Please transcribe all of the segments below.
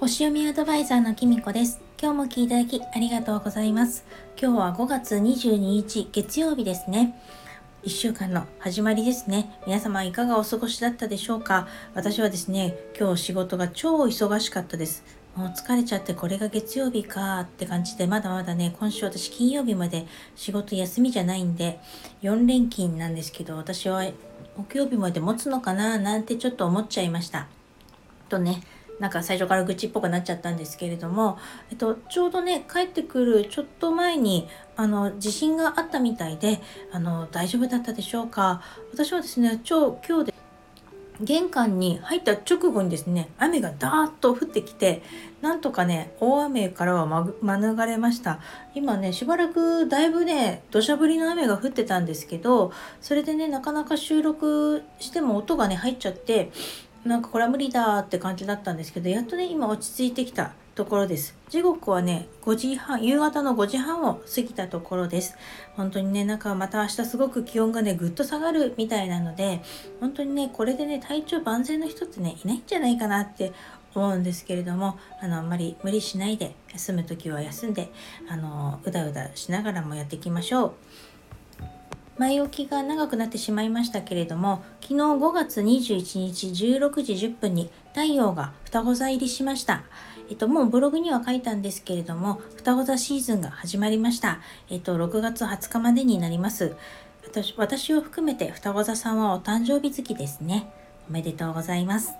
星読みアドバイザーのきみこです今日も聞いていただきありがとうございます今日は5月22日月曜日ですね1週間の始まりですね。皆様いかがお過ごしだったでしょうか私はですね、今日仕事が超忙しかったです。もう疲れちゃってこれが月曜日かって感じで、まだまだね、今週私金曜日まで仕事休みじゃないんで、4連勤なんですけど、私は木曜日まで持つのかななんてちょっと思っちゃいました。とね、なんか最初から愚痴っぽくなっちゃったんですけれども、えっと、ちょうどね帰ってくるちょっと前にあの地震があったみたいであの大丈夫だったでしょうか私はですね超今日で玄関に入った直後にですね雨がダーッと降ってきてなんとかね大雨からは、ま、免れました。今ねしばらくだいぶね土砂降りの雨が降ってたんですけどそれでねなかなか収録しても音がね入っちゃってなんかこれは無理だって感じだったんですけどやっとね今落ち着いてきた。ところです。時刻はね5時半夕方の5時半を過ぎたところです。本当にねなんかまた明日すごく気温がねぐっと下がるみたいなので本当にねこれでね体調万全の人ってねいないんじゃないかなって思うんですけれどもあのあんまり無理しないで休む時は休んであのうだうだしながらもやっていきましょう。前置きが長くなってしまいましたけれども昨日5月21日16時10分に太陽が双子座入りしました。えっと、もうブログには書いたんですけれども、双子座シーズンが始まりました。えっと、6月20日までになります。私私を含めて双子座さんはお誕生日月ですね。おめでとうございます。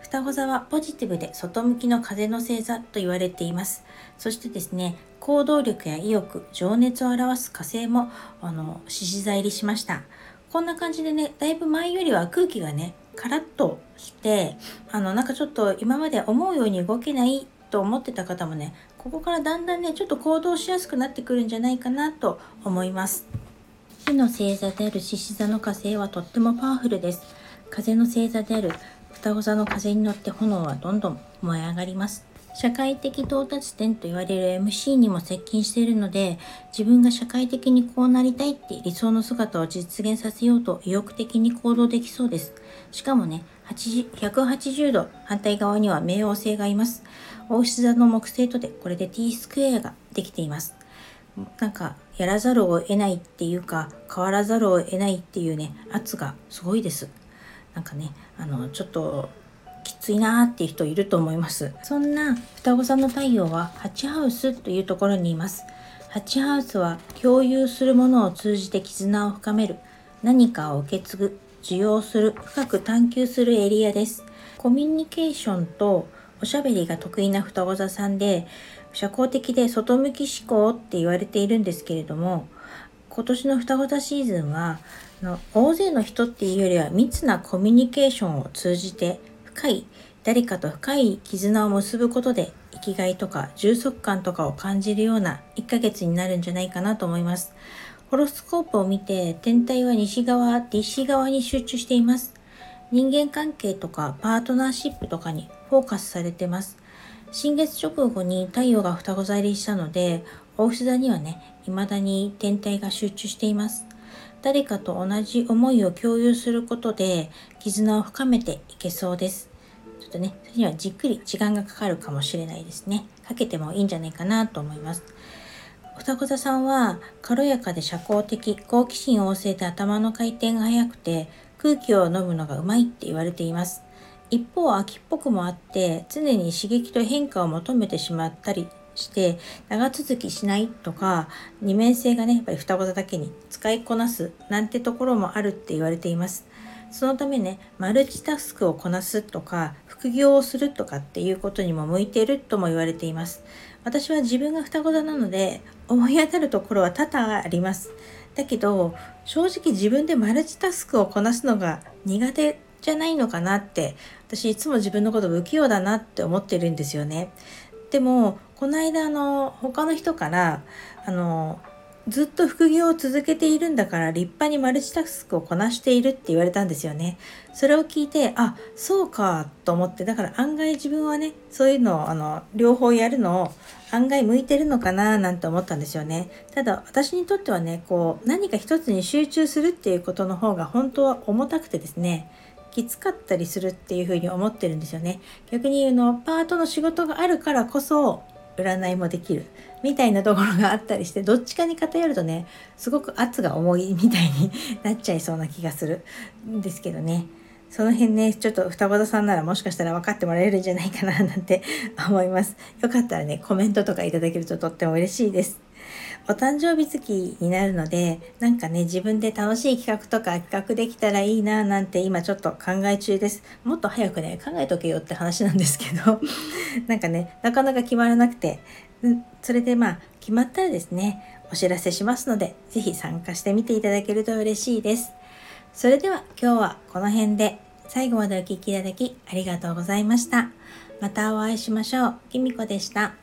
双子座はポジティブで外向きの風の星座と言われています。そしてですね、行動力や意欲、情熱を表す火星も、あの、獅子座入りしました。こんな感じでね、だいぶ前よりは空気がね、カラッとして、あの、なんかちょっと今まで思うように動けないと思ってた方もね、ここからだんだんね、ちょっと行動しやすくなってくるんじゃないかなと思います。火の星座である獅子座の火星はとってもパワフルです。風の星座である双子座の風に乗って炎はどんどん燃え上がります。社会的到達点と言われる MC にも接近しているので自分が社会的にこうなりたいって理想の姿を実現させようと意欲的に行動できそうです。しかもね180度反対側には冥王星がいます。大牛座の木星とでこれで T スクエアができています。なんかやらざるを得ないっていうか変わらざるを得ないっていうね圧がすごいです。なんかねあのちょっとついなーっていう人いると思います。そんな双子座の太陽は8ハウスというところにいます。8ハウスは共有するものを通じて絆を深める。何かを受け継ぐ受容する深く探求するエリアです。コミュニケーションとおしゃべりが得意な双子座さんで社交的で外向き思考って言われているんですけれども今年の双子座シーズンは大勢の人っていうよりは密なコミュニケーションを通じて深い誰かと深い絆を結ぶことで生きがいとか充足感とかを感じるような1ヶ月になるんじゃないかなと思います。ホロスコープを見て天体は西側、西側に集中しています。人間関係とかパートナーシップとかにフォーカスされてます。新月直後に太陽が双子座入りしたので、大牛座にはね、未だに天体が集中しています。誰かと同じ思いを共有することで絆を深めていけそうです。ちょっとね、それにはじっくり時間がかかるかもしれないですね。かけてもいいんじゃないかなと思います。双子座さんは軽やかで社交的、好奇心旺盛で頭の回転が速くて空気を飲むのがうまいって言われています。一方、秋っぽくもあって常に刺激と変化を求めてしまったりして長続きしないとか二面性がねやっぱり双子座だけに使いこなすなんてところもあるって言われています。そのためねマルチタスクをこなすとか副業をするとかっていうことにも向いているとも言われています。私は自分が双子座なので思い当たるところは多々あります。だけど正直自分でマルチタスクをこなすのが苦手じゃないのかなって私いつも自分のこと不器用だなって思ってるんですよね。でもこの間あの他の人からあのずっと副業を続けているんだから立派にマルチタスクをこなしているって言われたんですよね。それを聞いてあそうかと思ってだから案外自分はねそういうのをあの両方やるのを案外向いてるのかななんて思ったんですよね。ただ私にとってはねこう何か一つに集中するっていうことの方が本当は重たくてですねきつかったりするっていうふうに思ってるんですよね。逆に言うのパートの仕事があるからこそ占いもできるみたいなところがあったりしてどっちかに偏るとねすごく圧が重いみたいになっちゃいそうな気がするんですけどね。その辺ねちょっと双葉さんならもしかしたら分かってもらえるんじゃないかななんて思います。よかったらねコメントとかいただけるととっても嬉しいです。お誕生日月になるのでなんかね自分で楽しい企画とか企画できたらいいななんて今ちょっと考え中です。もっと早くね考えとけよって話なんですけど なんかねなかなか決まらなくて。それでまあ決まったらですねお知らせしますので是非参加してみていただけると嬉しいです。それでは今日はこの辺で最後までお聴きいただきありがとうございました。またお会いしましょう。きみこでした。